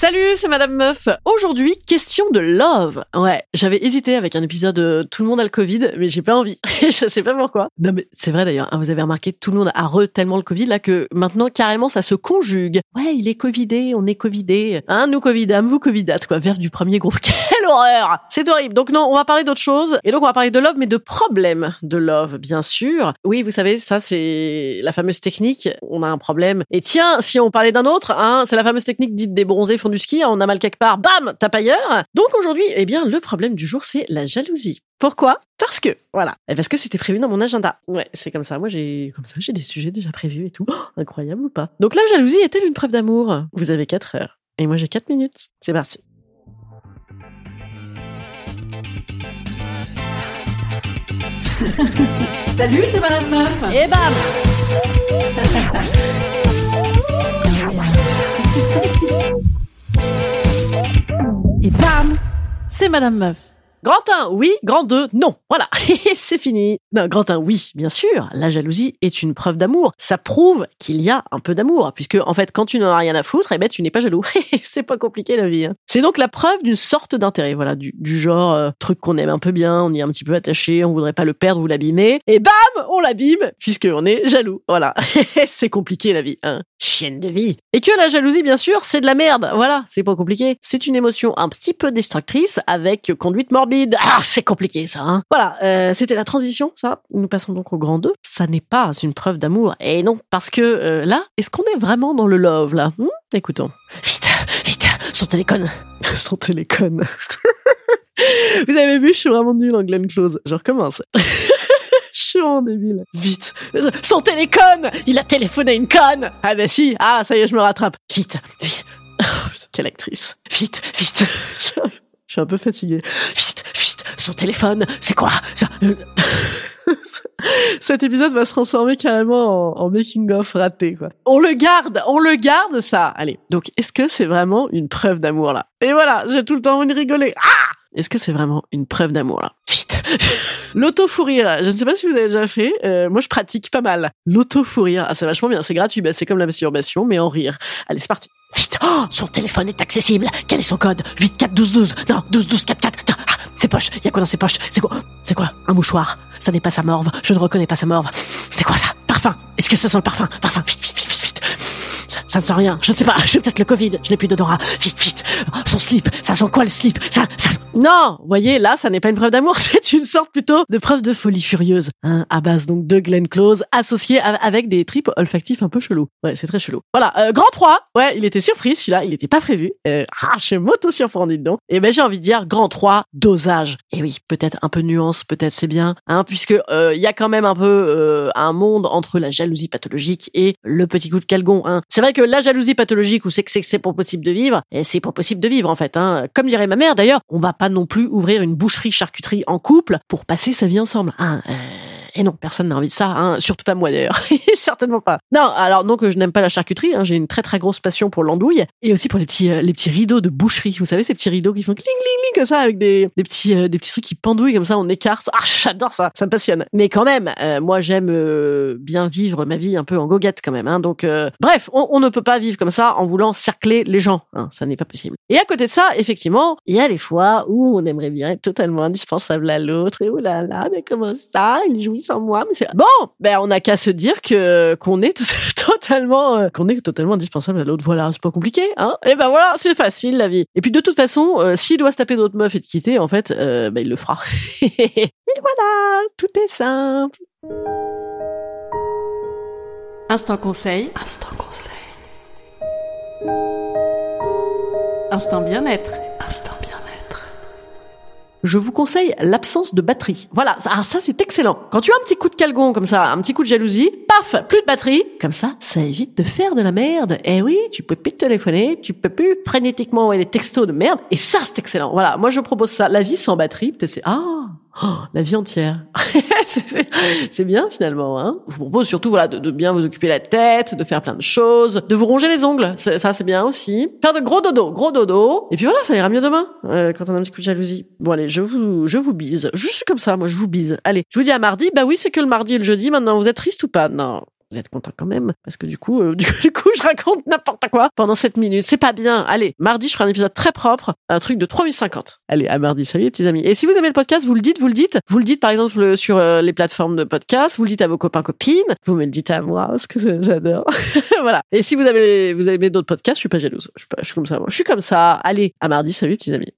Salut, c'est Madame Meuf. Aujourd'hui, question de love. Ouais, j'avais hésité avec un épisode euh, Tout le monde a le Covid, mais j'ai pas envie. je sais pas pourquoi. Non mais c'est vrai d'ailleurs, hein, vous avez remarqué, tout le monde a re tellement le Covid là que maintenant carrément ça se conjugue. Ouais, il est Covidé, on est Covidé. Hein, nous Covidâmes, vous Covidate quoi, vers du premier groupe. Quelle horreur C'est horrible. Donc non, on va parler d'autre chose. Et donc on va parler de love, mais de problèmes de love, bien sûr. Oui, vous savez, ça c'est la fameuse technique. On a un problème. Et tiens, si on parlait d'un autre, hein, c'est la fameuse technique dite des bronzés du ski, on a mal quelque part, bam, tape ailleurs. Donc aujourd'hui, eh bien, le problème du jour, c'est la jalousie. Pourquoi? Parce que, voilà. Et parce que c'était prévu dans mon agenda. Ouais, c'est comme ça. Moi, j'ai, comme ça, j'ai des sujets déjà prévus et tout. Oh, incroyable ou pas? Donc la jalousie est-elle une preuve d'amour? Vous avez 4 heures. Et moi, j'ai 4 minutes. C'est parti. Salut, c'est Madame Meuf. Et bam C'est Madame Meuf. Grand 1, oui. Grand 2, non. Voilà, c'est fini. Ben, grand 1, oui, bien sûr. La jalousie est une preuve d'amour. Ça prouve qu'il y a un peu d'amour, puisque en fait, quand tu n'en as rien à foutre, eh ben, tu n'es pas jaloux. c'est pas compliqué la vie. hein. C'est donc la preuve d'une sorte d'intérêt, voilà, du, genre euh, truc qu'on aime un peu bien, on y est un petit peu attaché, on voudrait pas le perdre ou l'abîmer, et bam, on l'abîme, puisqu'on est jaloux. Voilà, c'est compliqué la vie. Hein. Chienne de vie. Et que la jalousie, bien sûr, c'est de la merde. Voilà, c'est pas compliqué. C'est une émotion un petit peu destructrice avec conduite morbide. Ah, c'est compliqué ça. Hein. Voilà, euh, c'était la transition, ça. Nous passons donc au grand 2. Ça n'est pas une preuve d'amour. Et non, parce que euh, là, est-ce qu'on est vraiment dans le love là? Hmm? Écoutons. Vite, vite, son téléphone. son téléphone. Vous avez vu, je suis vraiment nulle en Glenn Close. Je recommence. Vraiment débile. Vite. Son téléphone Il a téléphoné une conne Ah bah si. Ah, ça y est, je me rattrape. Vite, vite. Oh, quelle actrice. Vite, vite. Je suis un peu fatiguée. Vite, vite. Son téléphone, c'est quoi ça? Cet épisode va se transformer carrément en, en making-of raté, quoi. On le garde, on le garde, ça. Allez. Donc, est-ce que c'est vraiment une preuve d'amour, là? Et voilà, j'ai tout le temps envie de rigoler. Ah Est-ce que c'est vraiment une preuve d'amour, là? Vite! L'auto-fou rire, je ne sais pas si vous avez déjà fait, euh, moi je pratique pas mal. L'auto-fou rire, ah, c'est vachement bien, c'est gratuit, bah, c'est comme la masturbation, mais en rire. Allez, c'est parti. Vite! Oh, Son téléphone est accessible. Quel est son code? 841212 Non, 121244 Attends, ah, Ses poches Il y a quoi dans ses poches? C'est quoi? C'est quoi? Un mouchoir? Ça n'est pas sa morve, je ne reconnais pas sa morve. C'est quoi ça? Parfum! Est-ce que ça sent le parfum? Parfum, vite, vite ça, ne sent rien, je ne sais pas, j'ai peut-être le Covid, je n'ai plus d'odorat. Vite, vite Son slip, ça sent quoi le slip? Ça, ça... Non Vous voyez, là, ça n'est pas une preuve d'amour, c'est une sorte plutôt de preuve de folie furieuse. Hein, à base donc de Glenn Close, associé avec des tripes olfactifs un peu chelous. Ouais, c'est très chelou. Voilà, euh, grand 3, ouais, il était surpris celui-là, il n'était pas prévu. Euh, ah, je suis m'auto-surprendre, dites donc. Et ben j'ai envie de dire, grand 3, dosage. Et oui, peut-être un peu nuance, peut-être c'est bien, hein, puisque euh, il y a quand même un peu euh, un monde entre la jalousie pathologique et le petit coup de calgon. Hein. C'est vrai que la jalousie pathologique où c'est que c'est pas possible de vivre, et c'est pas possible de vivre en fait. Hein. Comme dirait ma mère d'ailleurs, on va pas non plus ouvrir une boucherie charcuterie en couple pour passer sa vie ensemble. Hein. Euh, et non, personne n'a envie de ça, hein. surtout pas moi d'ailleurs, certainement pas. Non, alors non que je n'aime pas la charcuterie, hein. j'ai une très très grosse passion pour l'andouille et aussi pour les petits euh, les petits rideaux de boucherie. Vous savez ces petits rideaux qui font cling cling cling comme ça avec des, des petits euh, des petits trucs qui pendouillent comme ça, on écarte. Ah, j'adore ça, ça me passionne. Mais quand même, euh, moi j'aime bien vivre ma vie un peu en goguette quand même. Hein. Donc bref, on, on ne peut pas vivre comme ça en voulant cercler les gens. Hein, ça n'est pas possible. Et à côté de ça, effectivement, il y a des fois où on aimerait bien être totalement indispensable à l'autre. Et oh là là, mais comment ça? Il jouit sans moi. Mais c'est bon. Ben on n'a qu'à se dire que qu'on est totalement euh, qu'on est totalement indispensable à l'autre. Voilà, c'est pas compliqué, hein Et ben voilà, c'est facile la vie. Et puis de toute façon, euh, s'il doit se taper d'autres meufs et te quitter, en fait, euh, ben il le fera. et voilà, tout est simple. Instant conseil. Instant conseil. Instant bien-être. Instant bien-être. Je vous conseille l'absence de batterie. Voilà, ça, ah, ça c'est excellent. Quand tu as un petit coup de calgon comme ça, un petit coup de jalousie, paf, plus de batterie. Comme ça, ça évite de faire de la merde. Eh oui, tu peux plus téléphoner, tu peux plus frénétiquement envoyer des textos de merde. Et ça, c'est excellent. Voilà, moi je propose ça. La vie sans batterie, c'est ah Oh, la vie entière. c'est bien finalement. Hein je vous propose surtout voilà de, bien vous occuper la tête, de faire plein de choses, de vous ronger les ongles. Ça c'est bien aussi. Faire de gros dodo, gros dodo. Et puis voilà, ça ira mieux demain euh, quand on a un petit coup de jalousie. Bon allez, je vous je vous bise. Je suis comme ça, moi je vous bise. Allez, je vous dis à mardi. Bah oui, c'est que le mardi et le jeudi. Maintenant, vous êtes triste ou pas? Non vous êtes content quand même parce que du coup, euh, du, coup, je raconte n'importe quoi pendant 7 minutes. C'est pas bien. Allez, mardi, je ferai un épisode très propre, un truc de 3050. Allez, à mardi. Salut les petits amis. Et si vous aimez le podcast, vous le dites, vous le dites. Vous le dites par exemple sur euh, les plateformes de podcast, vous le dites à vos copains copines, vous me le dites à moi parce que j'adore. voilà. Et si vous avez vous avez d'autres podcasts, je suis pas jalouse. Je suis, pas, je suis comme ça. Je suis comme ça. Allez, à mardi. Salut les petits amis.